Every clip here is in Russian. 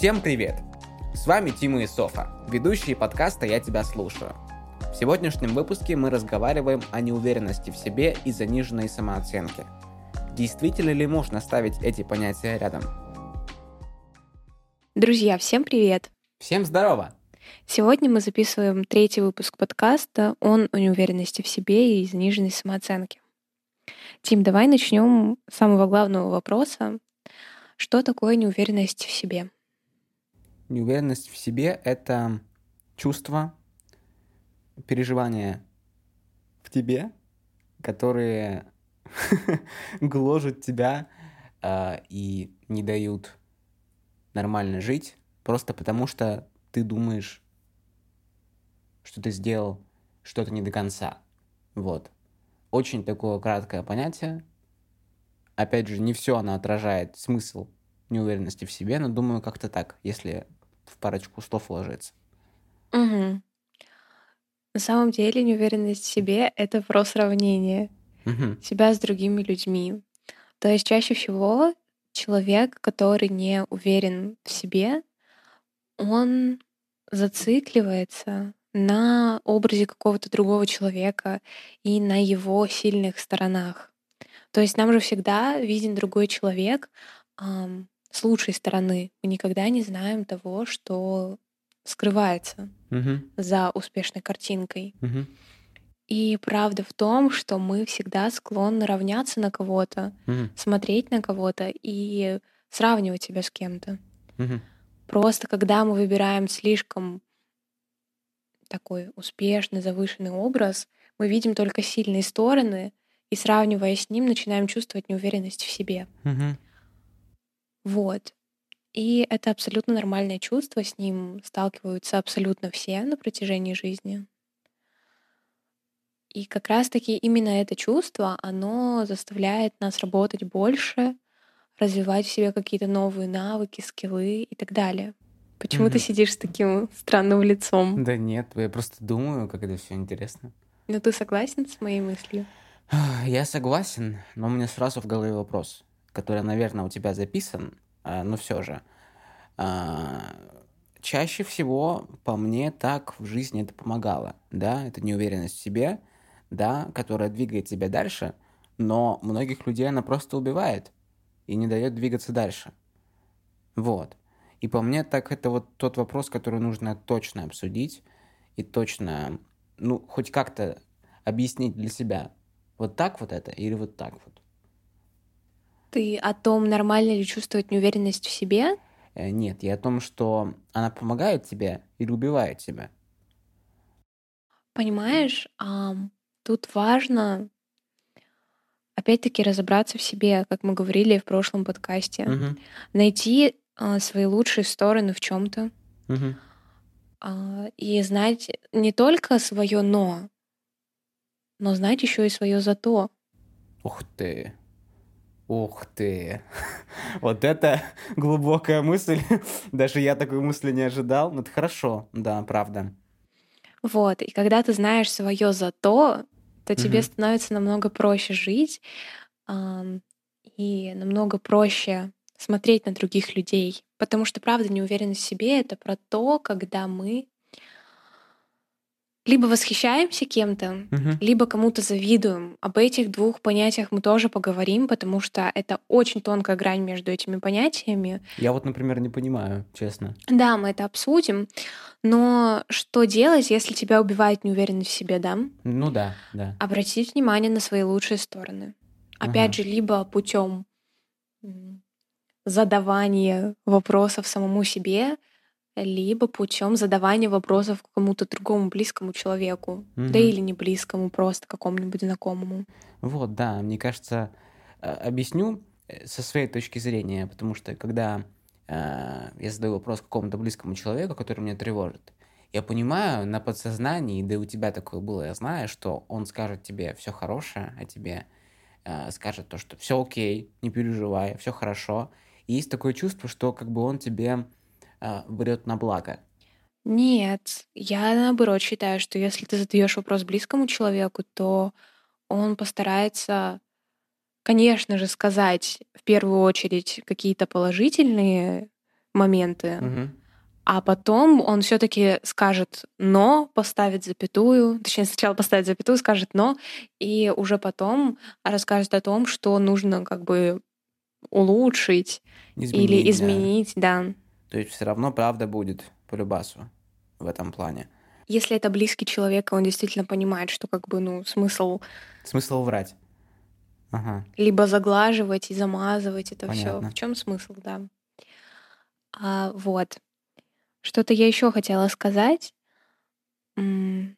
Всем привет! С вами Тима и Софа, ведущие подкаста «Я тебя слушаю». В сегодняшнем выпуске мы разговариваем о неуверенности в себе и заниженной самооценке. Действительно ли можно ставить эти понятия рядом? Друзья, всем привет! Всем здорово! Сегодня мы записываем третий выпуск подкаста «Он о неуверенности в себе и заниженной самооценке». Тим, давай начнем с самого главного вопроса. Что такое неуверенность в себе? Неуверенность в себе — это чувство, переживания в тебе, которые гложут тебя э, и не дают нормально жить, просто потому что ты думаешь, что ты сделал что-то не до конца. Вот. Очень такое краткое понятие. Опять же, не все оно отражает смысл неуверенности в себе, но думаю, как-то так, если в парочку слов ложится. Угу. На самом деле неуверенность в себе — это про сравнение Угу. себя с другими людьми. То есть чаще всего человек, который не уверен в себе, он зацикливается на образе какого-то другого человека и на его сильных сторонах. То есть нам же всегда виден другой человек с лучшей стороны. Мы никогда не знаем того, что скрывается Угу. за успешной картинкой. Угу. И правда в том, что мы всегда склонны равняться на кого-то, Угу. смотреть на кого-то и сравнивать себя с кем-то. Угу. Просто когда мы выбираем слишком такой успешный, завышенный образ, мы видим только сильные стороны и, сравнивая с ним, начинаем чувствовать неуверенность в себе. Угу. Вот. И это абсолютно нормальное чувство, с ним сталкиваются абсолютно все на протяжении жизни. И как раз-таки именно это чувство, оно заставляет нас работать больше, развивать в себе какие-то новые навыки, скиллы и так далее. Почему ты Мгм. сидишь с таким странным лицом? Да нет, я просто думаю, как это все интересно. Ну ты согласен с моей мыслью? Я согласен, но у меня сразу в голове вопрос, который, наверное, у тебя записан, а, но все же. А, Чаще всего, по мне, так в жизни это помогало, да, это неуверенность в себе, да, которая двигает тебя дальше, но многих людей она просто убивает и не дает двигаться дальше. Вот. И по мне, так это вот тот вопрос, который нужно точно обсудить и точно, ну, хоть как-то объяснить для себя, вот так вот это или вот так вот. Ты о том, нормально ли чувствовать неуверенность в себе? Э, Нет, я о том, что она помогает тебе или убивает тебя. Понимаешь, ам, тут важно опять-таки разобраться в себе, как мы говорили в прошлом подкасте. Мгм, Найти а, свои лучшие стороны в чем-то мгм. и знать не только свое но, но знать еще и свое зато. Ух ты. Ух ты. Вот это глубокая мысль. Даже я такой мысли не ожидал. Ну, это хорошо, да, правда. Вот. И когда ты знаешь свое зато, то тебе Мгм. становится намного проще жить ам, и намного проще смотреть на других людей. Потому что, правда, неуверенность в себе — это про то, когда мы либо восхищаемся кем-то, Мгм. либо кому-то завидуем. Об этих двух понятиях мы тоже поговорим, потому что это очень тонкая грань между этими понятиями. Я вот, например, не понимаю, честно. Да, мы это обсудим. Но что делать, если тебя убивает неуверенность в себе, да? Ну да, да. Обратить внимание на свои лучшие стороны. Опять Ага. же, либо путем задавания вопросов самому себе, либо путем задавания вопросов кому-то другому близкому человеку, да Мгм. или не близкому, просто какому-нибудь знакомому. Вот, да, мне кажется, э, объясню э, со своей точки зрения, потому что когда э, я задаю вопрос какому-то близкому человеку, который меня тревожит, я понимаю на подсознании, да и у тебя такое было, я знаю, что он скажет тебе все хорошее, а тебе э, скажет то, что все окей, не переживай, все хорошо. И есть такое чувство, что как бы он тебе врет на благо. Нет, я наоборот считаю, что если ты задаешь вопрос близкому человеку, то он постарается, конечно же, сказать в первую очередь какие-то положительные моменты, Мгм. а потом он все-таки скажет но, поставит запятую, точнее сначала поставит запятую, скажет но, и уже потом расскажет о том, что нужно как бы улучшить Изменить, или да. изменить, да. То есть все равно правда будет по любасу в этом плане. Если это близкий человек, он действительно понимает, что как бы ну смысл Смысл врать. Ага. либо заглаживать и замазывать это все. В чем смысл, да? А, вот. Что-то я еще хотела сказать. М,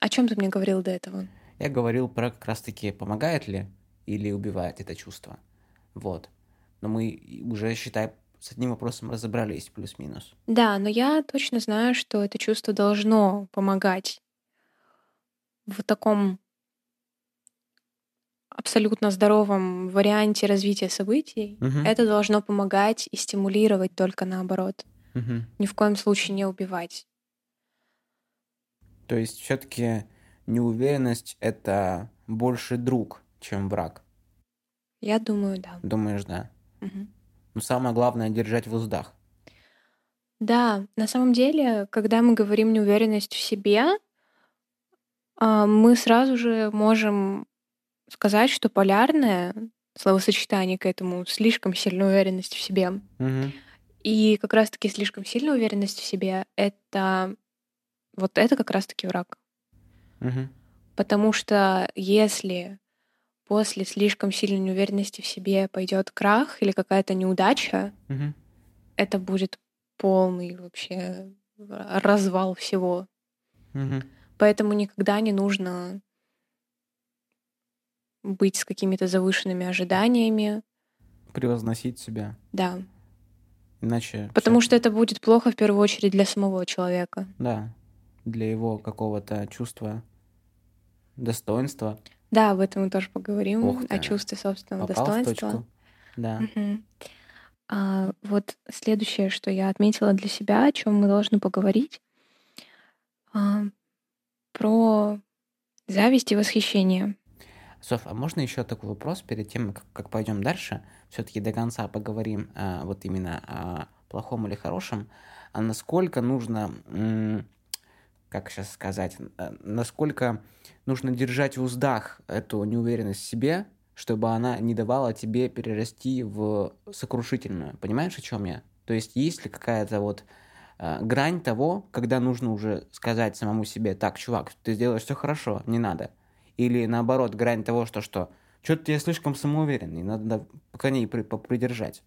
О чем ты мне говорил до этого? Я говорил про как раз-таки помогает ли или убивает это чувство. Вот. Но мы уже, считай, с одним вопросом разобрались, плюс-минус. Да, но я точно знаю, что это чувство должно помогать в таком абсолютно здоровом варианте развития событий. Мгм. Это должно помогать и стимулировать только наоборот. Мгм. Ни в коем случае не убивать. То есть все-таки неуверенность это больше друг, чем враг. Я думаю, да. Думаешь, да? Мгм. Но самое главное держать в уздах. Да, на самом деле, когда мы говорим неуверенность в себе, а, мы сразу же можем сказать, что полярное словосочетание к этому слишком сильная уверенность в себе. Мгм. И как раз-таки слишком сильная уверенность в себе — это вот это как раз-таки враг. Мгм. Потому что если после слишком сильной неуверенности в себе пойдет крах или какая-то неудача, Мгм. это будет полный вообще развал всего. Мгм. Поэтому никогда не нужно быть с какими-то завышенными ожиданиями. Превозносить себя. Да. Иначе Потому всё- что это будет плохо в первую очередь для самого человека. Да. Для его какого-то чувства достоинства. Да, об этом мы тоже поговорим. Ух О ты. чувстве собственного Попал достоинства. Да. Мгм. А, вот следующее, что я отметила для себя, о чем мы должны поговорить, а, про зависть и восхищение. Соф, а можно еще такой вопрос перед тем, как, как пойдем дальше? Все-таки до конца поговорим а, вот именно о плохом или хорошем. А насколько нужно, как сейчас сказать, э, насколько нужно держать в уздах эту неуверенность в себе, чтобы она не давала тебе перерасти в сокрушительную. Понимаешь, о чем я? То есть есть ли какая-то вот э, грань того, когда нужно уже сказать самому себе, так, чувак, ты сделаешь все хорошо, не надо. Или наоборот, грань того, что что, что-то я слишком самоуверенный, надо пока не при- попридержать.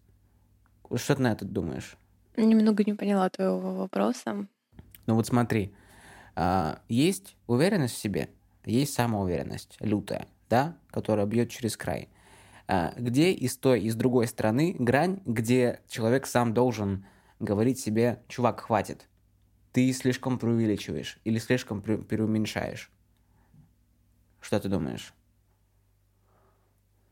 Что ты на это думаешь? Немного не поняла твоего вопроса. Ну вот смотри, есть уверенность в себе, есть самоуверенность лютая, да, которая бьет через край. А, Где и с той, и с другой стороны грань, где человек сам должен говорить себе, чувак, хватит, ты слишком преувеличиваешь или слишком пре- преуменьшаешь. Что ты думаешь?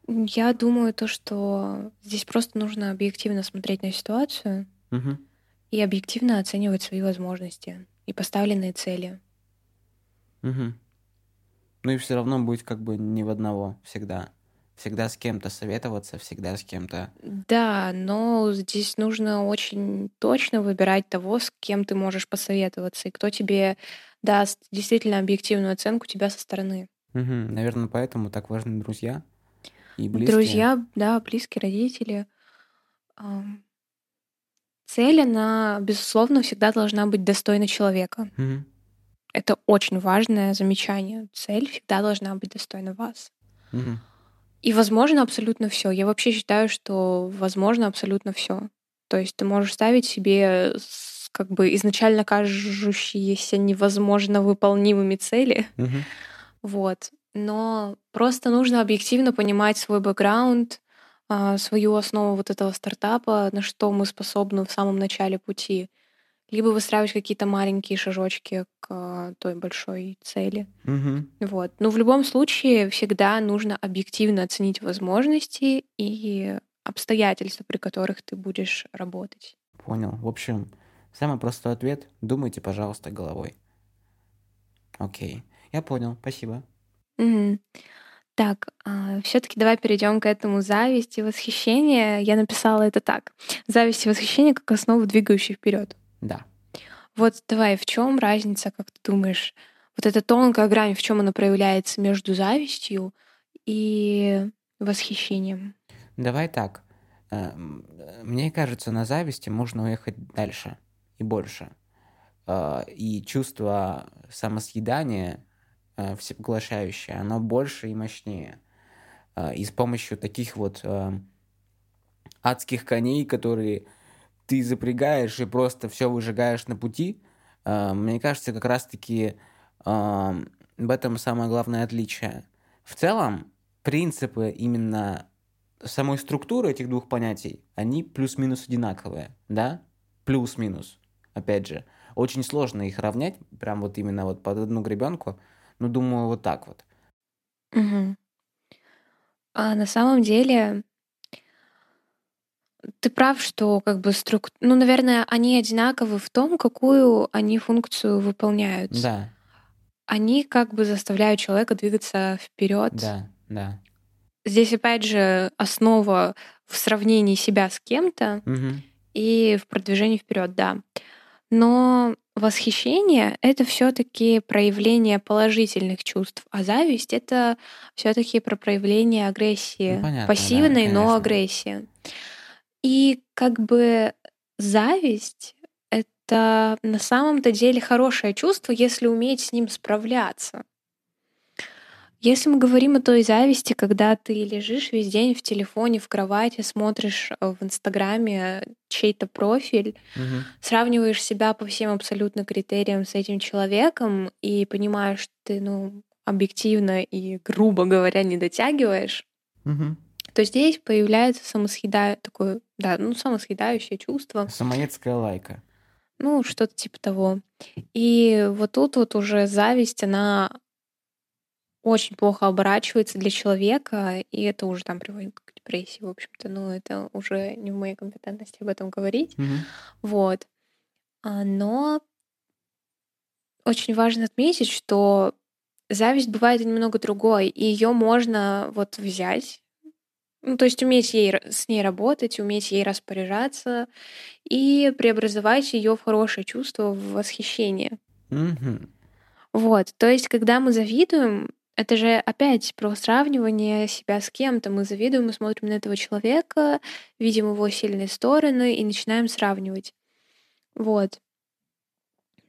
Я думаю то, что здесь просто нужно объективно смотреть на ситуацию Мгм. и объективно оценивать свои возможности и поставленные цели. Мгм. Ну и все равно быть как бы не в одного всегда. Всегда с кем-то советоваться, всегда с кем-то. Да, но здесь нужно очень точно выбирать того, с кем ты можешь посоветоваться, и кто тебе даст действительно объективную оценку тебя со стороны. Мгм. Наверное, поэтому так важны друзья и близкие. Друзья, да, близкие родители. Цель, она, безусловно, всегда должна быть достойна человека. Мгм. Это очень важное замечание. Цель всегда должна быть достойна вас. Мгм. И возможно абсолютно все. Я вообще считаю, что возможно абсолютно все. То есть ты можешь ставить себе как бы изначально кажущиеся невозможно выполнимыми цели, Мгм. вот. Но просто нужно объективно понимать свой бэкграунд, а, свою основу вот этого стартапа, на что мы способны в самом начале пути. Либо выстраивать какие-то маленькие шажочки к а, той большой цели. Мгм. Вот. Но в любом случае всегда нужно объективно оценить возможности и обстоятельства, при которых ты будешь работать. Понял. В общем, самый простой ответ – думайте, пожалуйста, головой. Окей. Я понял. Спасибо. Мгм. Так, а, все-таки давай перейдем к этому зависть и восхищение. Я написала это так: зависть и восхищение как основу, двигающие вперед. Да. Вот давай, в чем разница, как ты думаешь? Вот эта тонкая грань, в чем она проявляется между завистью и восхищением? Давай так. Э, мне кажется, на зависти можно уехать дальше и больше. Э, и чувство самосъедания э, всепоглощающее, оно больше и мощнее. И с помощью таких вот адских коней, которые ты запрягаешь и просто все выжигаешь на пути, мне кажется, как раз-таки в этом самое главное отличие. В целом, принципы именно самой структуры этих двух понятий, они плюс-минус одинаковые, да? Плюс-минус, опять же. Очень сложно их равнять, прям вот именно вот под одну гребенку. Ну, думаю, вот так вот. Угу. А на самом деле, ты прав, что как бы струк... Ну, наверное, они одинаковы в том, какую они функцию выполняют. Да. Они как бы заставляют человека двигаться вперед. Да, да. Здесь, опять же, основа в сравнении себя с кем-то Угу. и в продвижении вперед, да. Но восхищение это все-таки проявление положительных чувств, а зависть это все-таки про проявление агрессии, Ну, понятно, да, пассивной, но агрессии. И как бы зависть это на самом-то деле хорошее чувство, если уметь с ним справляться. Если мы говорим о той зависти, когда ты лежишь весь день в телефоне, в кровати, смотришь э, в Инстаграме чей-то профиль, Угу. сравниваешь себя по всем абсолютно критериям с этим человеком и понимаешь, что ты, ну, объективно и, грубо говоря, не дотягиваешь, Угу. то здесь появляется самосъеда... такое, да, ну, самосъедающее чувство, Самоедская лайка. ну, что-то типа того. И вот тут вот уже зависть, она очень плохо оборачивается для человека, и это уже там приводит к депрессии, в общем-то. Ну, это уже не в моей компетентности об этом говорить. Угу. Вот. А, Но очень важно отметить, что зависть бывает немного другой, и ее можно вот взять, ну, то есть уметь ей, с ней работать, уметь ей распоряжаться и преобразовать ее в хорошее чувство, в восхищение. Угу. Вот, то есть, когда мы завидуем, это же опять про сравнивание себя с кем-то. Мы завидуем, мы смотрим на этого человека, видим его сильные стороны и начинаем сравнивать. Вот.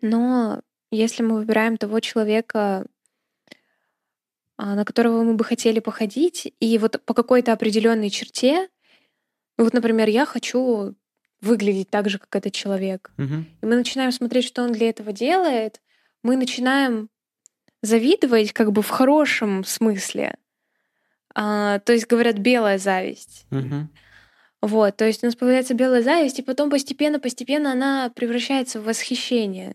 Но если мы выбираем того человека, а, на которого мы бы хотели походить, и вот по какой-то определенной черте, вот, например, я хочу выглядеть так же, как этот человек, Угу. и мы начинаем смотреть, что он для этого делает, мы начинаем завидовать как бы в хорошем смысле. А, то есть, говорят, белая зависть. Угу. Вот, то есть у нас появляется белая зависть, и потом постепенно-постепенно она превращается в восхищение.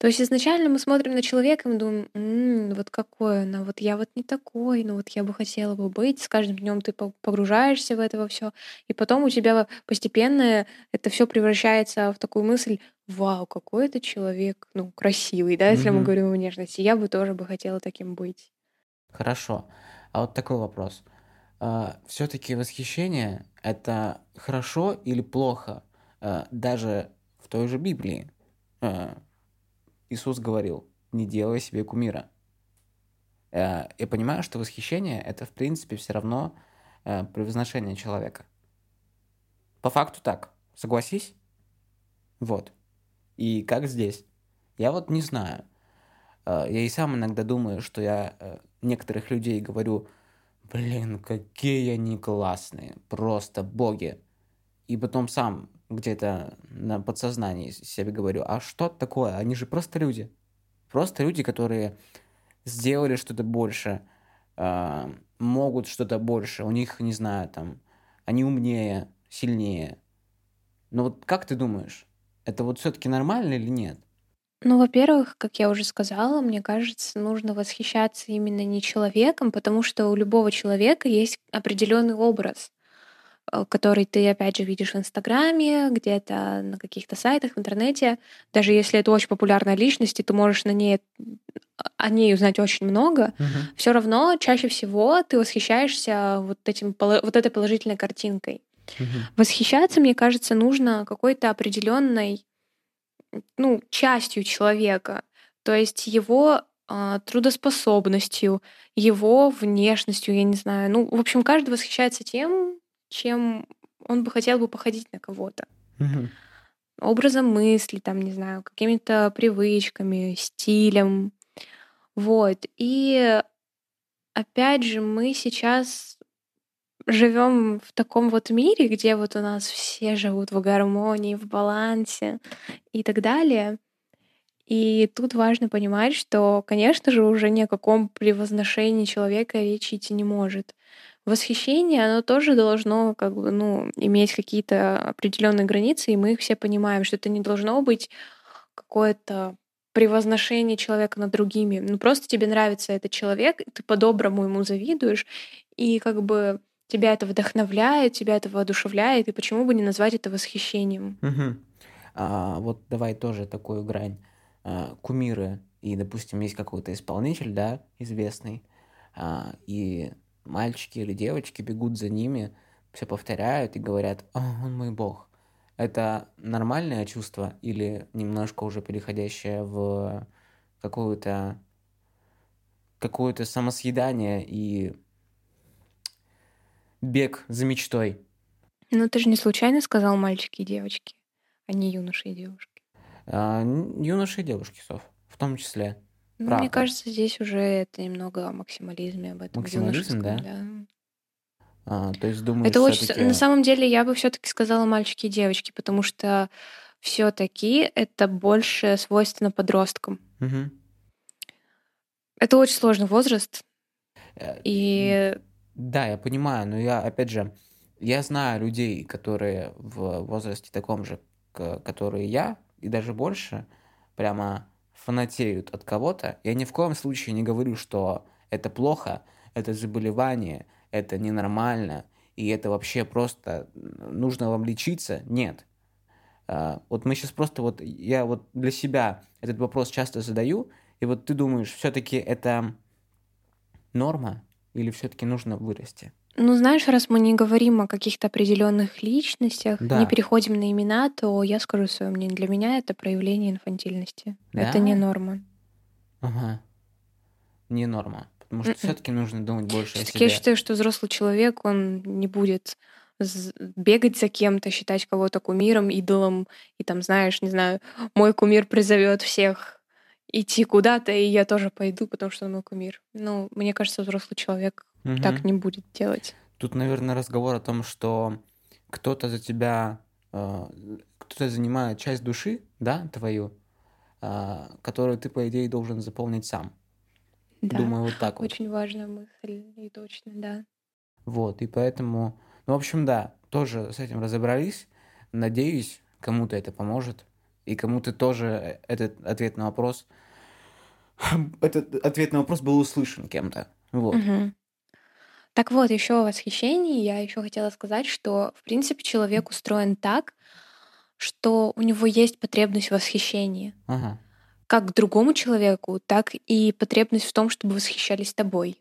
То есть изначально мы смотрим на человека и мы думаем, «М, вот какой он, а вот я вот не такой, ну вот я бы хотела бы быть. С каждым днем ты по- погружаешься в это все, и потом у тебя постепенно это все превращается в такую мысль, вау, какой это человек, ну красивый, да, если мы Мгм. говорим о внешности, я бы тоже бы хотела таким быть. Хорошо. А вот такой вопрос. Все-таки восхищение это хорошо или плохо? А, Даже в той же Библии а, Иисус говорил, не делай себе кумира. А, Я понимаю, что восхищение это в принципе все равно а, превозношение человека. По факту так. Согласись? Вот. И как здесь? Я вот не знаю. А, Я и сам иногда думаю, что я э, некоторых людей говорю, блин, какие они классные, просто боги. И потом сам где-то на подсознании себе говорю, а что такое? Они же просто люди. Просто люди, которые сделали что-то больше, а, могут что-то больше, у них, не знаю, там, они умнее, сильнее. Но вот как ты думаешь, это вот все-таки нормально или нет? Ну, во-первых, как я уже сказала, мне кажется, нужно восхищаться именно не человеком, потому что у любого человека есть определенный образ. э, который ты, опять же, видишь в Инстаграме, где-то на каких-то сайтах, в интернете. Даже если это очень популярная личность, и ты можешь на ней о ней узнать очень много, Мгм. все равно чаще всего ты восхищаешься вот, этим, вот этой положительной картинкой. Мгм. Восхищаться, мне кажется, нужно какой-то определенной ну, частью человека, то есть его а, трудоспособностью, его внешностью, я не знаю. Ну, в общем, каждый восхищается тем, чем он бы хотел бы походить на кого-то. Мгм. Образом мысли, там, не знаю, какими-то привычками, стилем. Вот. И опять же, мы сейчас живем в таком вот мире, где вот у нас все живут в гармонии, в балансе и так далее. И тут важно понимать, что, конечно же, уже ни о каком превозношении человека речи идти не может. Восхищение, оно тоже должно как бы, ну, иметь какие-то определенные границы, и мы их все понимаем, что это не должно быть какое-то превозношение человека над другими. Ну, просто тебе нравится этот человек, ты по-доброму ему завидуешь, и как бы тебя это вдохновляет, тебя это воодушевляет, и почему бы не назвать это восхищением? Мгм. А, вот давай тоже такую грань. А, кумиры, и, допустим, есть какой-то исполнитель, да, известный, а, и мальчики или девочки бегут за ними, все повторяют и говорят, «О, он мой бог. Это нормальное чувство или немножко уже переходящее в какую-то какое-то самосъедание и бег за мечтой? Ну, ты же не случайно сказал мальчики и девочки, а не юноши и девушки. А, юноши и девушки, Соф, в том числе. Ну, Правда. мне кажется, здесь уже это немного о максимализме, об этом Максимализм, юношеском, да? А, то есть думаешь, Это очень... На самом деле, я бы все таки сказала мальчики и девочки, потому что все таки это больше свойственно подросткам. Мгм. Это очень сложный возраст, Э, и Да, я понимаю, но я, опять же, я знаю людей, которые в возрасте таком же, которые я, и даже больше, прямо фанатеют от кого-то. Я ни в коем случае не говорю, что это плохо, это заболевание, это ненормально, и это вообще просто нужно вам лечиться. Нет. А, Вот мы сейчас просто вот, я вот для себя этот вопрос часто задаю, и вот ты думаешь, все-таки это норма или все-таки нужно вырасти? Ну, знаешь, раз мы не говорим о каких-то определенных личностях, Да. не переходим на имена, то я скажу свое мнение. Для меня это проявление инфантильности. Это не Да? норма. Ага. Не норма. Потому что Мгм. все-таки нужно думать больше о Всё-таки я себе. считаю, что взрослый человек, он не будет бегать за кем-то, считать кого-то кумиром, идолом, и там, знаешь, не знаю, мой кумир призовет всех идти куда-то, и я тоже пойду, потому что он мой кумир. Ну, мне кажется, взрослый человек так Мгм. не будет делать. Тут, наверное, разговор о том, что кто-то за тебя, э, кто-то занимает часть души, да, твою, а, которую ты, по идее, должен заполнить сам. Да. Думаю, вот так вот. Очень важная мысль, и точно, да. Вот, и поэтому, ну, в общем, да, тоже с этим разобрались. Надеюсь, кому-то это поможет, и кому-то тоже этот ответ на вопрос, этот ответ на вопрос был услышан кем-то. Вот. Мгм. Так вот, еще о восхищении я еще хотела сказать, что, в принципе, человек устроен так, что у него есть потребность в восхищении. Ага. Как к другому человеку, так и потребность в том, чтобы восхищались тобой.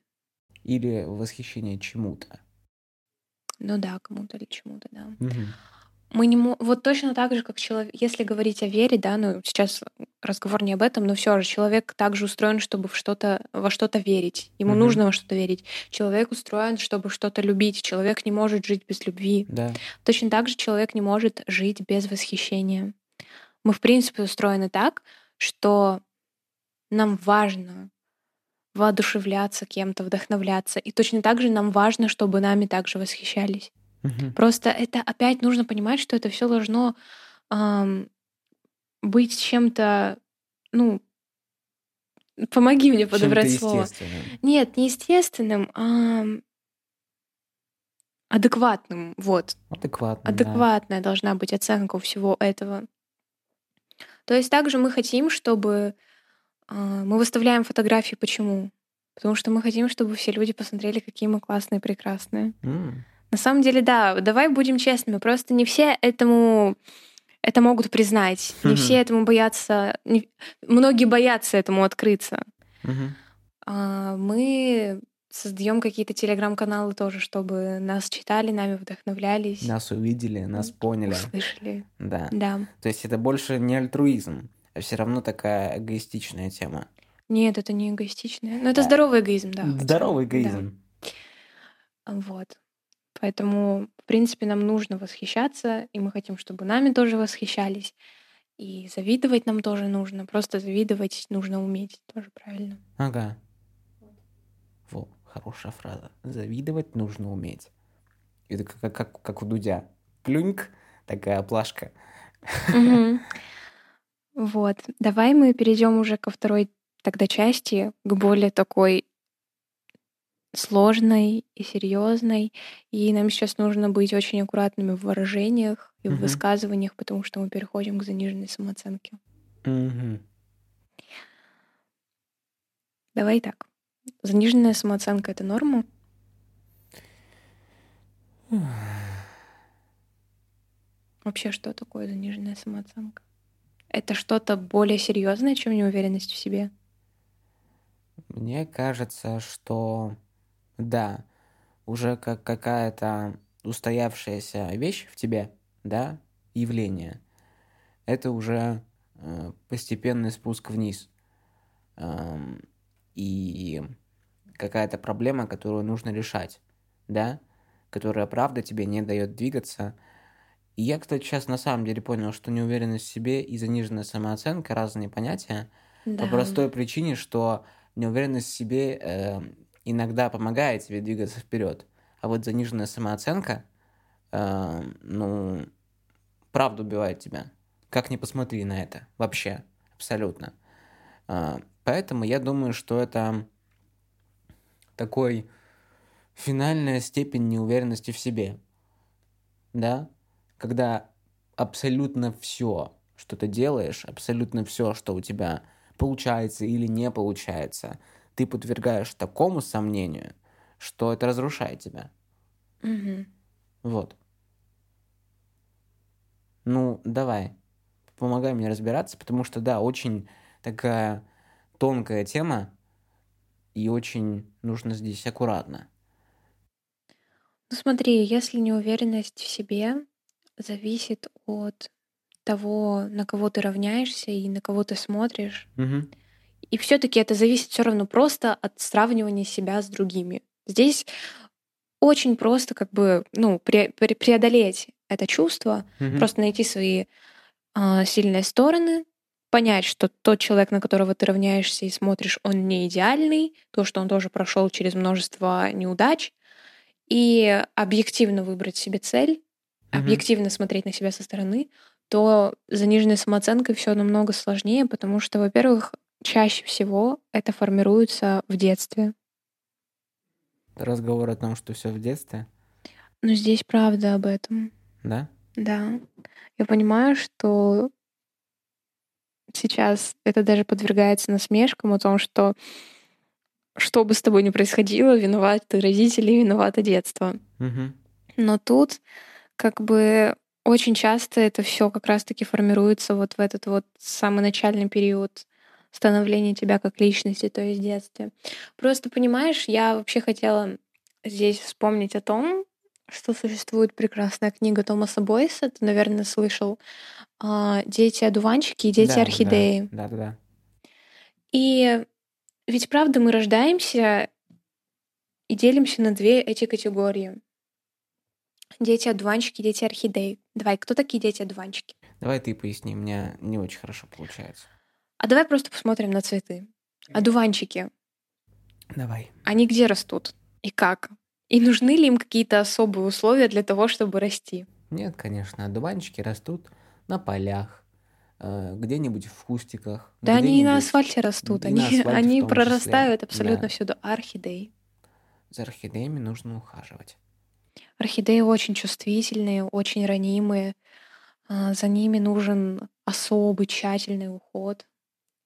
Или восхищение чему-то. Ну да, кому-то или чему-то, да. Мгм. Мы не мо- Вот точно так же, как человек, если говорить о вере, да, ну сейчас разговор не об этом, но все же человек также устроен, чтобы в что-то, во что-то верить. Ему Мгм. нужно во что-то верить. Человек устроен, чтобы что-то любить. Человек не может жить без любви. Да. Точно так же человек не может жить без восхищения. Мы, в принципе, устроены так, что нам важно воодушевляться кем-то, вдохновляться. И точно так же нам важно, чтобы нами также восхищались. Мгм. Просто это опять нужно понимать, что это все должно ам, быть чем-то, ну, помоги мне подобрать слово. Нет, не естественным, а адекватным. Вот. Адекватным, да. Адекватная должна быть оценка у всего этого. То есть также мы хотим, чтобы а, мы выставляем фотографии. Почему? Потому что мы хотим, чтобы все люди посмотрели, какие мы классные, прекрасные. М, На самом деле, да, давай будем честными. Просто не все этому это могут признать. Не все этому боятся. Не, многие боятся этому открыться. А, мы создаем какие-то телеграм-каналы тоже, чтобы нас читали, нами вдохновлялись. Нас увидели, нас поняли. Услышали. Да. Да. То есть это больше не альтруизм, а все равно такая эгоистичная тема. Нет, это не эгоистичная. Но это здоровый эгоизм, да. Здоровый эгоизм. Да. Вот. Поэтому, в принципе, нам нужно восхищаться, и мы хотим, чтобы нами тоже восхищались. И завидовать нам тоже нужно. Просто завидовать нужно уметь. Тоже правильно. Ага. Во, хорошая фраза. Завидовать нужно уметь. Это как, как, как у Дудя. Плюньк, такая плашка. Вот. Давай мы перейдем уже ко второй тогда части, к более такой сложной и серьезной. И нам сейчас нужно быть очень аккуратными в выражениях и в Мгм. высказываниях, потому что мы переходим к заниженной самооценке. Мгм. Давай так. Заниженная самооценка это норма? Вообще, что такое заниженная самооценка? Это что-то более серьезное, чем неуверенность в себе? Мне кажется, что да, уже как какая-то устоявшаяся вещь в тебе, да, явление, это уже э, постепенный спуск вниз. Эм, и какая-то проблема, которую нужно решать, да, которая правда тебе не дает двигаться. И я, кстати, сейчас на самом деле понял, что неуверенность в себе и заниженная самооценка разные понятия. По Да. простой причине, что неуверенность в себе э, иногда помогает тебе двигаться вперед. А вот заниженная самооценка, э, ну, правда убивает тебя. Как ни посмотри на это. Вообще. Абсолютно. А, Поэтому я думаю, что это такой финальная степень неуверенности в себе. Да? Когда абсолютно все, что ты делаешь, абсолютно все, что у тебя получается или не получается, ты подвергаешь такому сомнению, что это разрушает тебя. Мгм. Вот. Ну, давай, помогай мне разбираться, потому что, да, очень такая тонкая тема, и очень нужно здесь аккуратно. Ну смотри, если неуверенность в себе зависит от того, на кого ты равняешься и на кого ты смотришь, Мгм. И все-таки это зависит все равно просто от сравнивания себя с другими. Здесь очень просто как бы ну, пре- пре- преодолеть это чувство, Мгм. просто найти свои а, сильные стороны, понять, что тот человек, на которого ты равняешься и смотришь, он не идеальный, то, что он тоже прошел через множество неудач, и объективно выбрать себе цель, Мгм. объективно смотреть на себя со стороны, то заниженной самооценкой все намного сложнее, потому что, во-первых, чаще всего это формируется в детстве. Разговор о том, что все в детстве, Но здесь правда об этом. да? Да. Я понимаю, что сейчас это даже подвергается насмешкам о том, что что бы с тобой ни происходило, виноваты родители, виновато детство. Мгм. Но тут как бы очень часто это все как раз-таки формируется вот в этот вот самый начальный период становления тебя как личности, то есть в детстве. Просто понимаешь, я вообще хотела здесь вспомнить о том, что существует прекрасная книга Томаса Бойса, ты, наверное, слышал, а, «Дети-одуванчики» и да, «Дети-орхидеи». Да, да, да. И ведь правда мы рождаемся и делимся на две эти категории. Дети-одуванчики, дети-орхидеи. Давай, кто такие дети-одуванчики? Давай ты поясни, у меня не очень хорошо получается. А давай просто посмотрим на цветы. Одуванчики, Давай. они где растут? И как? И нужны ли им какие-то особые условия для того, чтобы расти? Нет, конечно, одуванчики растут на полях, э, где-нибудь в кустиках. Да они и на асфальте растут, на они, асфальте они том числе, прорастают абсолютно да. всюду. Орхидеи? За орхидеями нужно ухаживать. Орхидеи очень чувствительные, очень ранимые. А, За ними нужен особый тщательный уход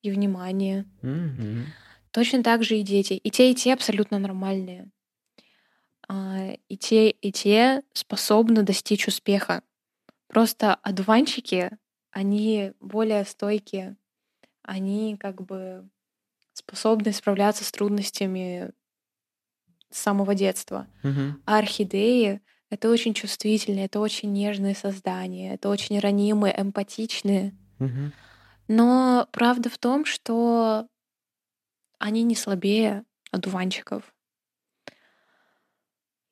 и внимание. Мгм. Точно так же и дети. И те, и те абсолютно нормальные. а, и те, и те способны достичь успеха. Просто одуванчики, они более стойкие, они как бы способны справляться с трудностями с самого детства. Мгм. А орхидеи — это очень чувствительные, это очень нежные создания, это очень ранимые, эмпатичные. Мгм. Но правда в том, что они не слабее одуванчиков.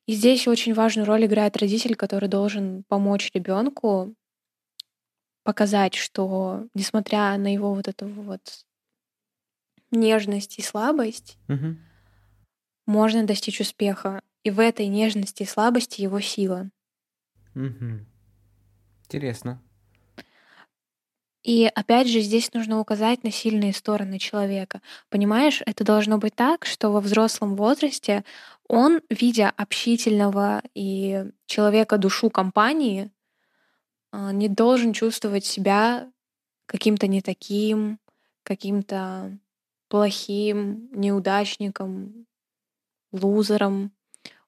И здесь очень важную роль играет родитель, который должен помочь ребенку показать, что несмотря на его вот эту вот нежность и слабость, Мгм. можно достичь успеха. И в этой нежности и слабости его сила. Мгм. Интересно. И опять же, здесь нужно указать на сильные стороны человека. Понимаешь, это должно быть так, что во взрослом возрасте он, видя общительного и человека душу компании, а, не должен чувствовать себя каким-то не таким, каким-то плохим, неудачником, лузером.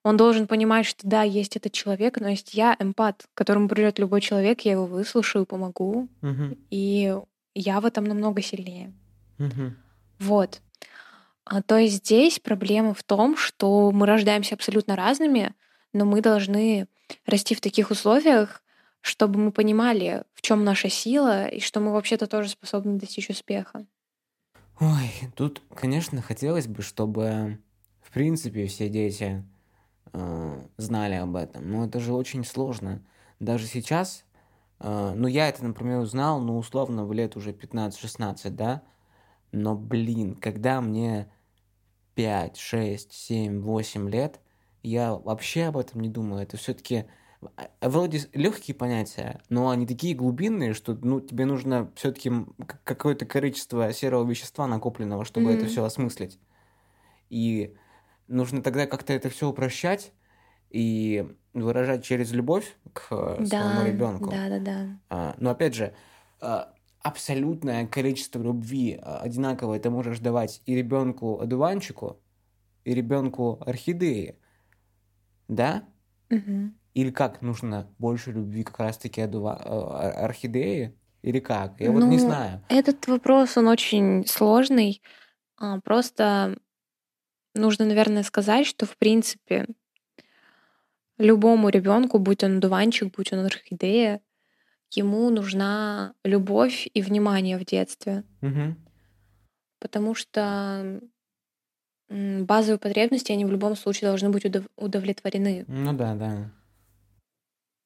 Он должен понимать, что да, есть этот человек, но есть я, эмпат, к которому придет любой человек, я его выслушаю, помогу, Мгм. и я в этом намного сильнее. Мгм. Вот. А, то есть здесь проблема в том, что мы рождаемся абсолютно разными, но мы должны расти в таких условиях, чтобы мы понимали, в чем наша сила, и что мы вообще-то тоже способны достичь успеха. Ой, тут, конечно, хотелось бы, чтобы, в принципе, все дети э, знали об этом. Но это же очень сложно. Даже сейчас, э, ну, я это, например, узнал, ну, условно, в лет уже 15-16, да? Но, блин, когда мне 5, 6, 7, 8 лет, я вообще об этом не думаю. Это все-таки вроде легкие понятия, но они такие глубинные, что ну, тебе нужно все-таки какое-то количество серого вещества накопленного, чтобы mm-hmm. это все осмыслить. И нужно тогда как-то это все упрощать и выражать через любовь к да, своему ребенку. Да, да, да. А, но опять же, а, абсолютное количество любви а, одинаковое ты можешь давать и ребенку одуванчику, и ребенку орхидеи. Да? Угу. Или как нужно больше любви как раз-таки одува... орхидеи? Или как? Я ну, вот не знаю. Этот вопрос, он очень сложный. Просто нужно, наверное, сказать, что в принципе любому ребенку, будь он дуванчик, будь он орхидея, ему нужна любовь и внимание в детстве. Угу. Потому что базовые потребности, они в любом случае должны быть удов- удовлетворены. Ну да, да.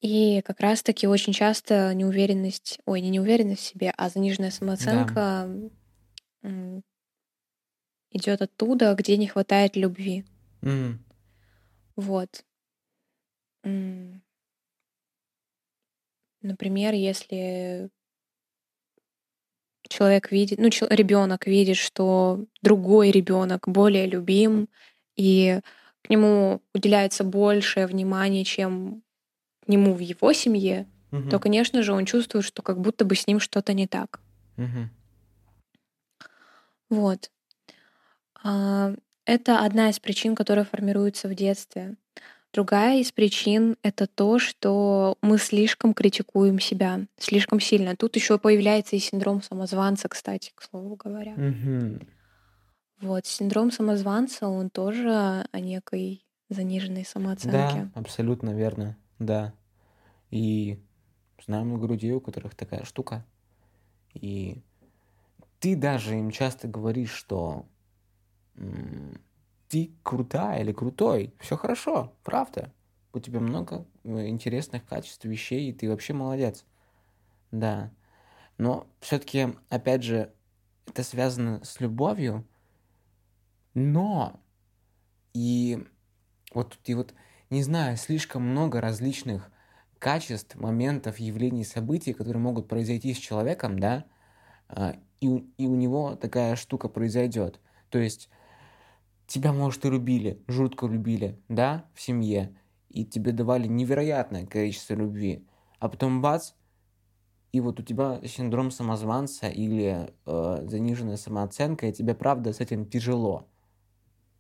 И как раз-таки очень часто неуверенность, ой, не неуверенность в себе, а заниженная самооценка да. Идет оттуда, где не хватает любви. Mm. Вот. Например, если человек видит, ну, ребенок видит, что другой ребенок более любим, и к нему уделяется большее внимание, чем к нему в его семье, Мгм. то, конечно же, он чувствует, что как будто бы с ним что-то не так. Мгм. Вот. А, Это одна из причин, которая формируется в детстве. Другая из причин — это то, что мы слишком критикуем себя, слишком сильно. Тут еще появляется и синдром самозванца, кстати, к слову говоря. Мгм. Вот, синдром самозванца, он тоже о некой заниженной Да, самооценке. абсолютно верно, да. И знаю много людей, у которых такая штука. И ты даже им часто говоришь, что ты крутая или крутой, все хорошо, правда. У тебя много э, интересных качеств, вещей, и ты вообще молодец. Да. Но все-таки, опять же, это связано с любовью, но и вот и вот, не знаю, слишком много различных качеств, моментов, явлений, событий, которые могут произойти с человеком, да, а, и, и у него такая штука произойдет. То есть тебя, может, и любили, жутко любили, да, в семье, и тебе давали невероятное количество любви, а потом бац, и вот у тебя синдром самозванца или э, заниженная самооценка, и тебе, правда, с этим тяжело.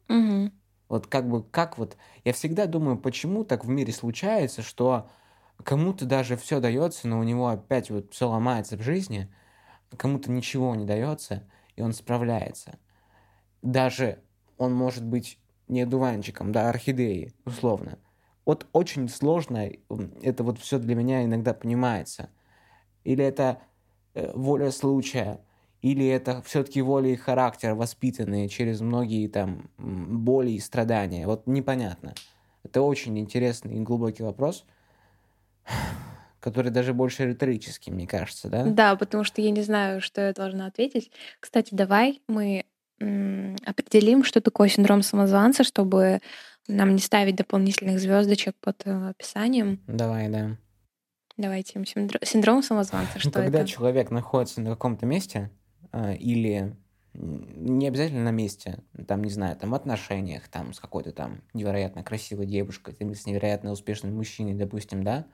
Мгм. Вот как бы, как вот... Я всегда думаю, почему так в мире случается, что кому-то даже все дается, но у него опять вот все ломается в жизни, кому-то ничего не дается, и он справляется. Даже он может быть не дуванчиком, да, орхидеей, условно. Вот очень сложно это вот все для меня иногда понимается. Или это э, воля случая, или это все-таки воля и характер, воспитанные через многие там боли и страдания. Вот непонятно. Это очень интересный и глубокий вопрос, который даже больше риторический, мне кажется, да? Да, потому что я не знаю, что я должна ответить. Кстати, давай мы определим, что такое синдром самозванца, чтобы нам не ставить дополнительных звездочек под э, описанием. Давай, да. Давайте. Синдром самозванца. Что Когда это? человек находится на каком-то месте, а, или не обязательно на месте, там, не знаю, там в отношениях, там с какой-то там невероятно красивой девушкой, или с невероятно успешным мужчиной, допустим, да,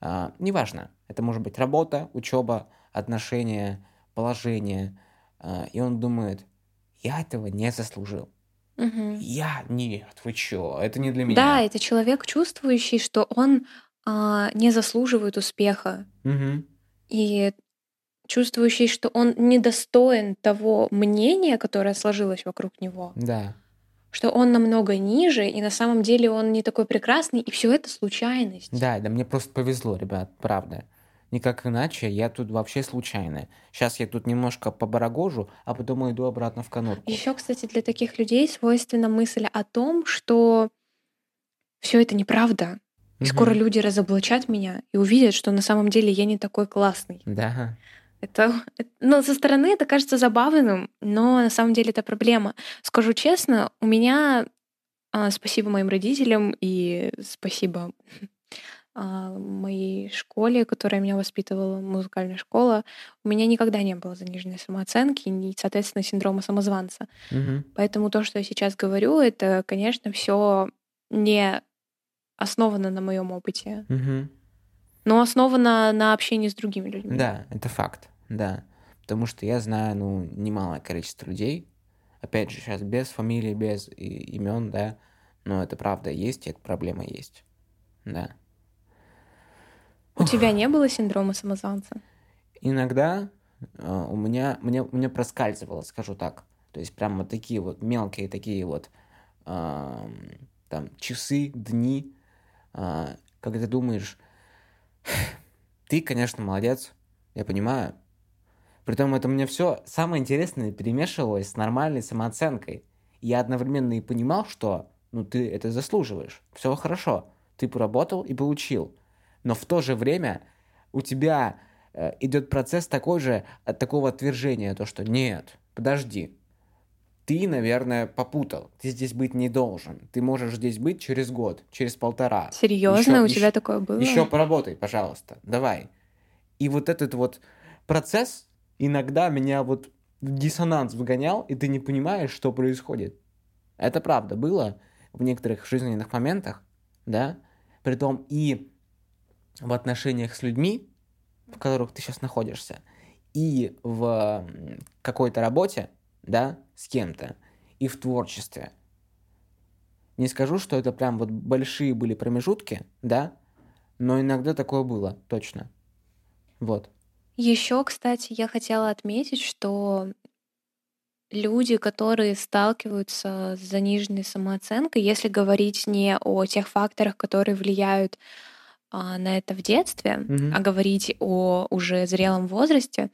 а, неважно, это может быть работа, учеба, отношения, положение, а, и он думает, я этого не заслужил. Угу. Я нет, вы чё, это не для меня. Да, это человек, чувствующий, что он а, не заслуживает успеха. Угу. И чувствующий, что он недостоин того мнения, которое сложилось вокруг него. Да. Что он намного ниже, и на самом деле он не такой прекрасный, и все это случайность. Да, да, мне просто повезло, ребят, правда. Никак иначе, я тут вообще случайная. Сейчас я тут немножко побарагожу, а потом иду обратно в конурку. Еще, кстати, для таких людей свойственна мысль о том, что все это неправда. И скоро люди разоблачат меня и увидят, что на самом деле я не такой классный. Да. Это, ну, со стороны это кажется забавным, но на самом деле это проблема. Скажу честно, у меня а, спасибо моим родителям и спасибо а, моей школе, которая меня воспитывала, музыкальная школа, у меня никогда не было заниженной самооценки и, соответственно, синдрома самозванца. Угу. Поэтому то, что я сейчас говорю, это, конечно, все не основано на моем опыте, Угу. но основано на общении с другими людьми. Да, это факт, да. Потому что я знаю, ну, немалое количество людей, опять же, сейчас без фамилии, без имен, да, но это правда есть, и эта проблема есть, да. У тебя не было синдрома самозванца? Иногда э, у меня, мне, мне проскальзывало, скажу так. То есть прям вот такие вот мелкие такие вот э, там часы, дни, э, когда ты думаешь, ты, конечно, молодец, я понимаю. Притом это мне все самое интересное перемешивалось с нормальной самооценкой. Я одновременно и понимал, что ну ты это заслуживаешь, все хорошо, ты поработал и получил. Но в то же время у тебя э, идет процесс такой же от такого отвержения, то что нет, подожди, ты, наверное, попутал, ты здесь быть не должен, ты можешь здесь быть через год, через полтора. Серьезно, еще, у тебя еще, такое было? Еще поработай, пожалуйста, давай. И вот этот вот процесс иногда меня вот в диссонанс выгонял, и ты не понимаешь, что происходит. Это правда было в некоторых жизненных моментах, да, притом и в отношениях с людьми, в которых ты сейчас находишься, и в какой-то работе, да, с кем-то, и в творчестве. Не скажу, что это прям вот большие были промежутки, да, но иногда такое было, точно. Вот. Еще, кстати, я хотела отметить, что люди, которые сталкиваются с заниженной самооценкой, если говорить не о тех факторах, которые влияют на это в детстве, Мгм. а говорить о уже зрелом возрасте,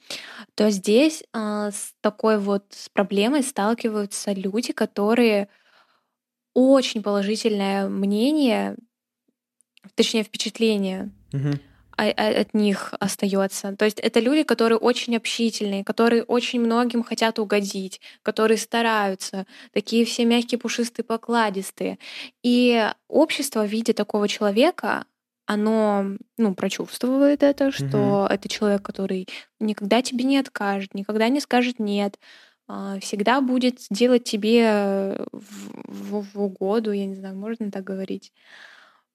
то здесь а, с такой вот с проблемой сталкиваются люди, которые очень положительное мнение, точнее впечатление а- а- от них остается. То есть это люди, которые очень общительные, которые очень многим хотят угодить, которые стараются, такие все мягкие, пушистые, покладистые. И общество в виде такого человека оно, ну, прочувствует это, что это человек, который никогда тебе не откажет, никогда не скажет нет, а, всегда будет делать тебе в, в- в угоду, я не знаю, можно так говорить.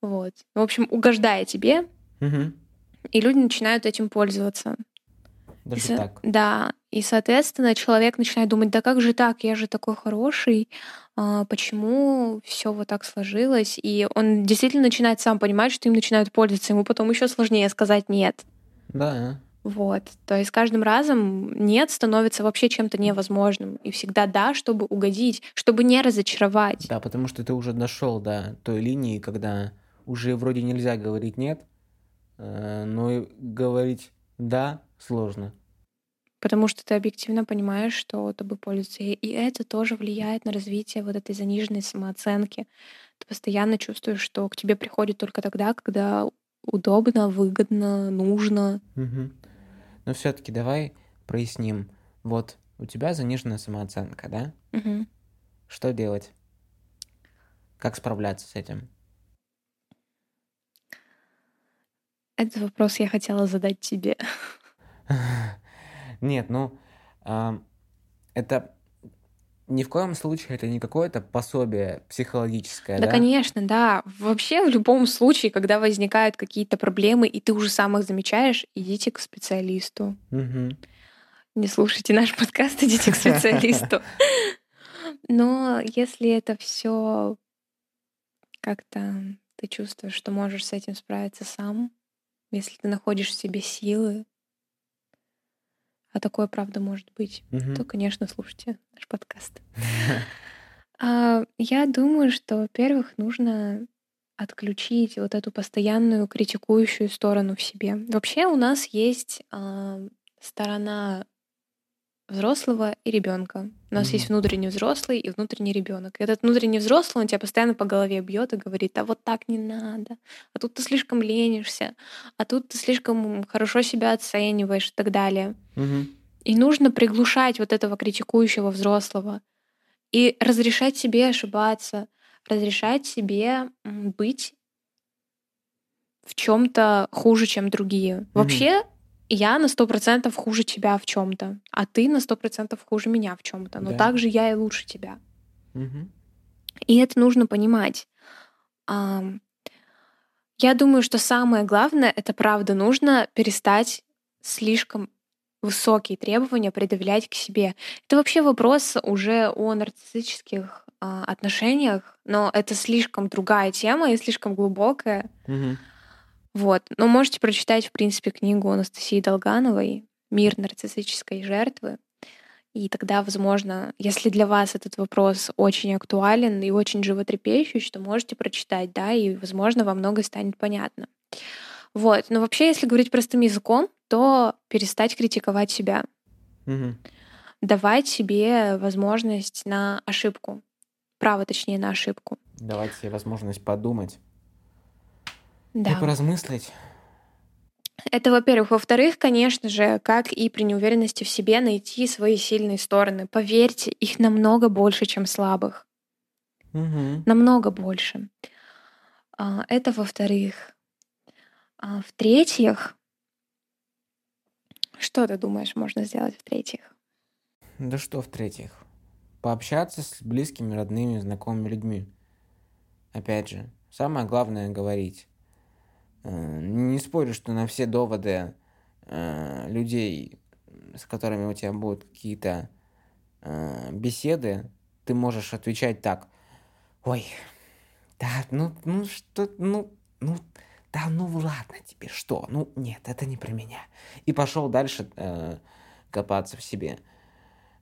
Вот. В общем, угождая тебе, Мгм. и люди начинают этим пользоваться. Даже со- так. Да, и, соответственно, человек начинает думать, да как же так, я же такой хороший, а, почему все вот так сложилось? И он действительно начинает сам понимать, что им начинают пользоваться, ему потом еще сложнее сказать нет. Да. Вот. То есть каждым разом нет становится вообще чем-то невозможным. И всегда да, чтобы угодить, чтобы не разочаровать. Да, потому что ты уже дошел до той линии, когда уже вроде нельзя говорить нет, э, но и говорить да сложно. Потому что ты объективно понимаешь, что тобой пользуются. И это тоже влияет на развитие вот этой заниженной самооценки. Ты постоянно чувствуешь, что к тебе приходит только тогда, когда удобно, выгодно, нужно. Мгм. Но все-таки давай проясним. Вот у тебя заниженная самооценка, да? Мгм. Что делать? Как справляться с этим? Этот вопрос я хотела задать тебе. Нет, ну, это ни в коем случае это не какое-то пособие психологическое, Да, да? конечно, да. Вообще, в любом случае, когда возникают какие-то проблемы, и ты уже сам их замечаешь, идите к специалисту. Мгм. Не слушайте наш подкаст, идите к специалисту. Но если это все как-то ты чувствуешь, что можешь с этим справиться сам, если ты находишь в себе силы, а такое правда может быть, то, Мгм. конечно, слушайте наш подкаст. А, Я думаю, что, во-первых, нужно отключить вот эту постоянную критикующую сторону в себе. Вообще у нас есть а, сторона взрослого и ребенка. У нас есть Мгм. внутренний взрослый и внутренний ребенок. Этот внутренний взрослый, он тебя постоянно по голове бьет и говорит, а вот так не надо, а тут ты слишком ленишься, а тут ты слишком хорошо себя оцениваешь и так далее. Мгм. И нужно приглушать вот этого критикующего взрослого и разрешать себе ошибаться, разрешать себе быть в чем-то хуже, чем другие. Вообще, я на сто процентов хуже тебя в чем-то, а ты на сто процентов хуже меня в чем-то. Но Да. также я и лучше тебя. Мгм. И это нужно понимать. Я думаю, что самое главное, это правда, нужно перестать слишком высокие требования предъявлять к себе. Это вообще вопрос уже о нарциссических а, отношениях, но это слишком другая тема и слишком глубокая. Мгм. Вот. Но можете прочитать, в принципе, книгу Анастасии Долгановой «Мир нарциссической жертвы». И тогда, возможно, если для вас этот вопрос очень актуален и очень животрепещущий, то можете прочитать, да, и, возможно, вам многое станет понятно. Вот. Но вообще, если говорить простым языком, то перестать критиковать себя, Мгм. давать себе возможность на ошибку, право, точнее, на ошибку. Давать себе возможность подумать и Да. поразмыслить. Это, во-первых. Во-вторых, конечно же, как и при неуверенности в себе, найти свои сильные стороны. Поверьте, их намного больше, чем слабых. Мгм. Намного больше. А, Это во-вторых. А В-третьих, что ты думаешь, можно сделать в-третьих? Да что в-третьих? Пообщаться с близкими, родными, знакомыми людьми. Опять же, самое главное говорить. Э, Не спорю, что на все доводы э, людей, с которыми у тебя будут какие-то э, беседы, ты можешь отвечать так. Ой, да, ну, ну что, ну, ну, да, ну ладно тебе, что? Ну, нет, это не про меня. И пошел дальше э, копаться в себе.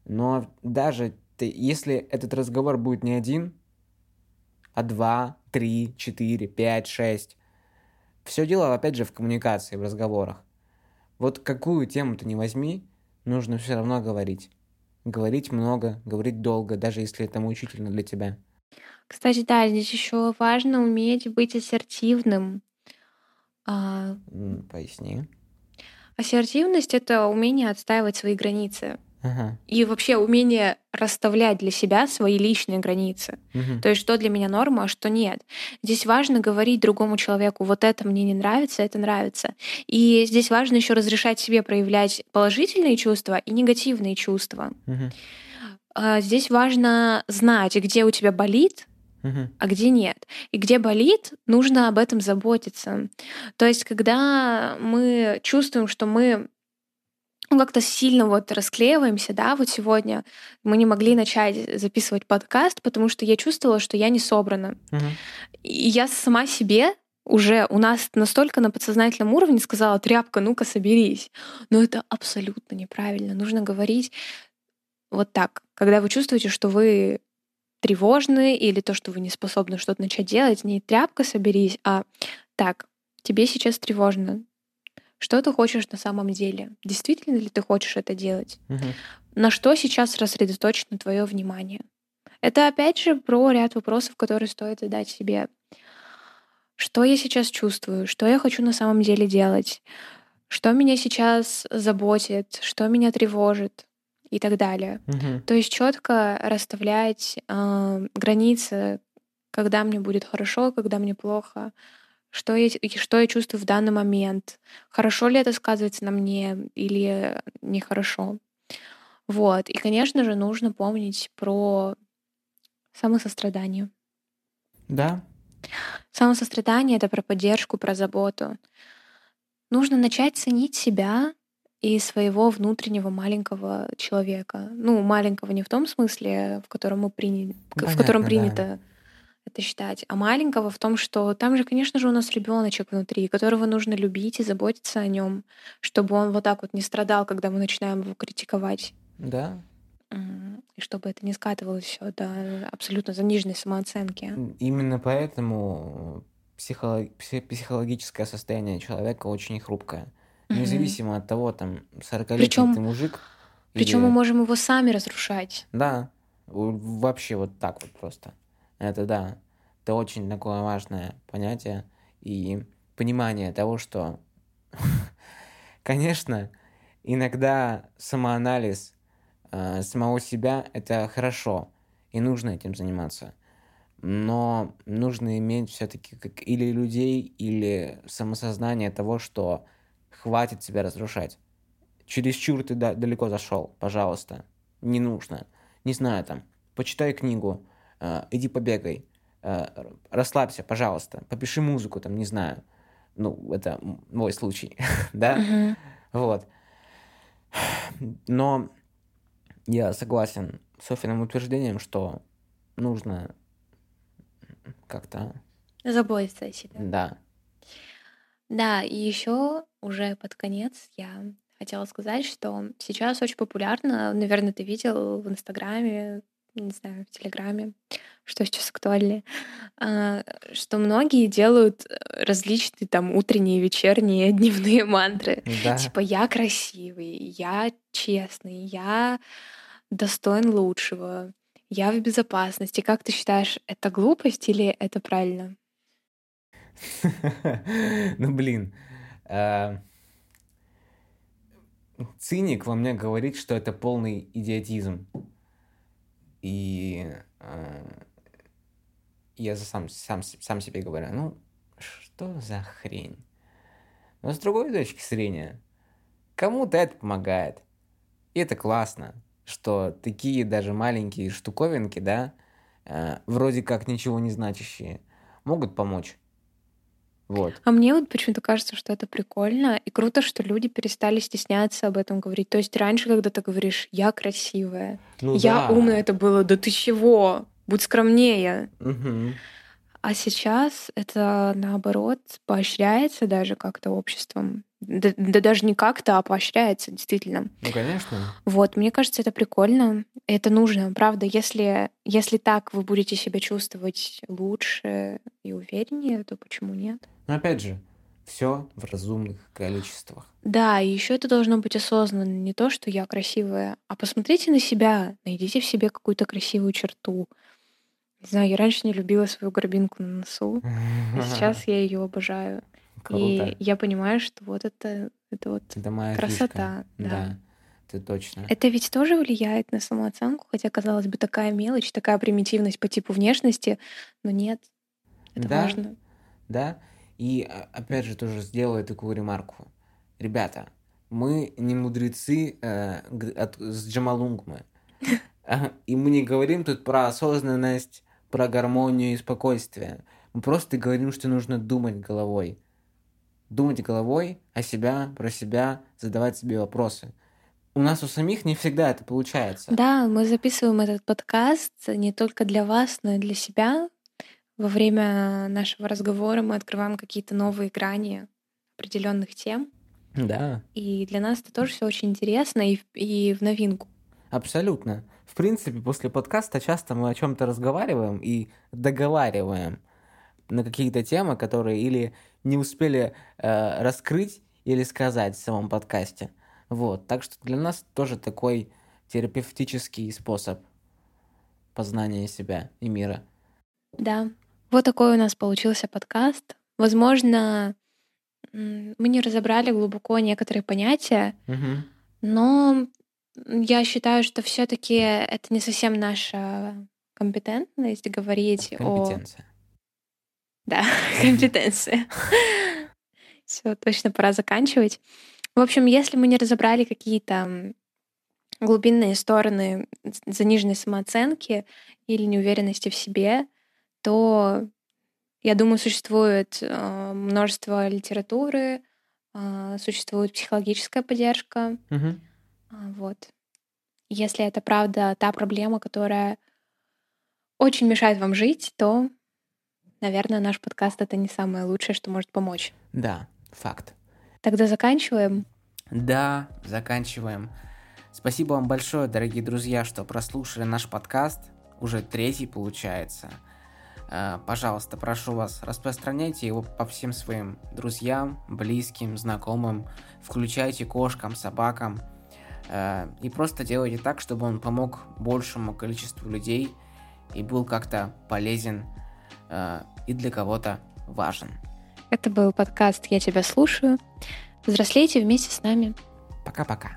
Но даже ты, если этот разговор будет не один, а два, три, четыре, пять, шесть, все дело, опять же, в коммуникации, в разговорах. Вот какую тему ты не возьми, нужно все равно говорить. Говорить много, говорить долго, даже если это мучительно для тебя. Кстати, да, здесь еще важно уметь быть ассертивным. А, Поясни. Ассертивность — это умение отстаивать свои границы. Ага. И вообще умение расставлять для себя свои личные границы. Мгм. То есть что для меня норма, а что нет. Здесь важно говорить другому человеку, вот это мне не нравится, это нравится. И здесь важно еще разрешать себе проявлять положительные чувства и негативные чувства. А Здесь важно знать, где у тебя болит, Мгм. а где нет. И где болит, нужно об этом заботиться. То есть, когда мы чувствуем, что мы ну, как-то сильно вот расклеиваемся, да, вот сегодня мы не могли начать записывать подкаст, потому что я чувствовала, что я не собрана. Мгм. И я сама себе уже у нас настолько на подсознательном уровне сказала, тряпка, ну-ка соберись. Но это абсолютно неправильно. Нужно говорить вот так. Когда вы чувствуете, что вы тревожны или то, что вы не способны что-то начать делать, не тряпка соберись, а так, тебе сейчас тревожно. Что ты хочешь на самом деле? Действительно ли ты хочешь это делать? Мгм. На что сейчас рассредоточено твое внимание? Это опять же про ряд вопросов, которые стоит задать себе. Что я сейчас чувствую? Что я хочу на самом деле делать? Что меня сейчас заботит? Что меня тревожит? И так далее. Мгм. То есть четко расставлять а, границы, когда мне будет хорошо, когда мне плохо, что я, что я чувствую в данный момент, хорошо ли это сказывается на мне или нехорошо. Вот. И, конечно же, нужно помнить про самосострадание. Да, Самосострадание — это про поддержку, про заботу. Нужно начать ценить себя и своего внутреннего маленького человека. Ну, маленького не в том смысле, в котором мы приняли, в котором принято это считать, а маленького в том, что там же, конечно же, у нас ребеночек внутри, которого нужно любить и заботиться о нем, чтобы он вот так вот не страдал, когда мы начинаем его критиковать. Да. И чтобы это не скатывалось все до абсолютно заниженной самооценки. Именно поэтому психоло- пси- психологическое состояние человека очень хрупкое. Мгм. Независимо от того, там, 40-летний Причем, ты мужик причем мы или... можем его сами разрушать. Да, вообще вот так вот просто. Это да, это очень такое важное понятие и понимание того, что, конечно, иногда самоанализ э, самого себя — это хорошо, и нужно этим заниматься. Но нужно иметь все-таки как или людей, или самосознание того, что хватит себя разрушать. Чересчур ты да- далеко зашел, пожалуйста. Не нужно. Не знаю, там, почитай книгу, иди побегай, р- расслабься, пожалуйста, попиши музыку, там, не знаю. Ну, это мой случай, да? Вот. Но я согласен с Софиным утверждением, что нужно как-то, Заботиться о себе. да. Да, и еще уже под конец я хотела сказать, что сейчас очень популярно, наверное, ты видел в Инстаграме, не знаю, в Телеграме, что сейчас актуальнее, а, что многие делают э, различные там утренние, вечерние, дневные мантры. Да. Типа я красивый, я честный, я достоин лучшего, я в безопасности. Как ты считаешь, это глупость или это правильно? Ну, блин. э, Циник во мне говорит, что это полный идиотизм. И э, я сам, сам, сам себе говорю, ну, что за хрень? Но с другой точки зрения, кому-то это помогает. И это классно, что такие даже маленькие штуковинки, да, э, вроде как ничего не значащие, могут помочь. Вот. А мне вот почему-то кажется, что это прикольно и круто, что люди перестали стесняться об этом говорить. То есть раньше, когда ты говоришь «я красивая», Ну «я да. умная», это было «да ты чего? Будь скромнее». Мгм. А сейчас это, наоборот, поощряется даже как-то обществом. Да, да даже не как-то, а поощряется, действительно. Ну, конечно. Вот, мне кажется, это прикольно. Это нужно, правда. Если, если так вы будете себя чувствовать лучше и увереннее, то почему нет? Но опять же, все в разумных количествах. Да, и еще это должно быть осознанно. Не то, что я красивая, а посмотрите на себя, найдите в себе какую-то красивую черту. Не знаю, я раньше не любила свою горбинку на носу, а сейчас я ее обожаю. Круто. И я понимаю, что вот это, это вот Это красота, фишка. да. ты точно. Это ведь тоже влияет на самооценку, хотя, казалось бы, такая мелочь, такая примитивность по типу внешности, но нет, это Да. важно. Да? И а, опять же тоже сделаю такую ремарку. Ребята, мы не мудрецы э, от- с Джамалунгмы. А, И мы не говорим тут про осознанность, про гармонию и спокойствие. Мы просто говорим, что нужно думать головой. Думать головой о себя, про себя, задавать себе вопросы. у нас у самих не всегда это получается. Да, мы записываем этот подкаст не только для вас, но и для себя. Во время нашего разговора мы открываем какие-то новые грани определенных тем. Да. И для нас это тоже все очень интересно и, и в новинку. Абсолютно. В принципе, после подкаста часто мы о чем-то разговариваем и договариваем на какие-то темы, которые или не успели э, раскрыть или сказать в самом подкасте. Вот. Так что для нас тоже такой терапевтический способ познания себя и мира. Да. Вот такой у нас получился подкаст. Возможно, мы не разобрали глубоко некоторые понятия, угу. но я считаю, что все-таки это не совсем наша компетентность говорить Компетенция. о... Да, компетенция. Все, точно пора заканчивать. В общем, если мы не разобрали какие-то глубинные стороны заниженной самооценки или неуверенности в себе, то, я думаю, существует э, множество литературы, э, существует психологическая поддержка. Угу. Вот. Если это правда та проблема, которая очень мешает вам жить, то, наверное, наш подкаст это не самое лучшее, что может помочь. Да, факт. Тогда заканчиваем. Да, заканчиваем. Спасибо вам большое, дорогие друзья, что прослушали наш подкаст. Уже третий получается. Э, пожалуйста, прошу вас, распространяйте его по всем своим друзьям, близким, знакомым. Включайте кошкам, собакам. Э, и просто делайте так, чтобы он помог большему количеству людей и был как-то полезен э, и для кого-то важен. Это был подкаст «Я тебя слушаю». Взрослейте вместе с нами. Пока-пока.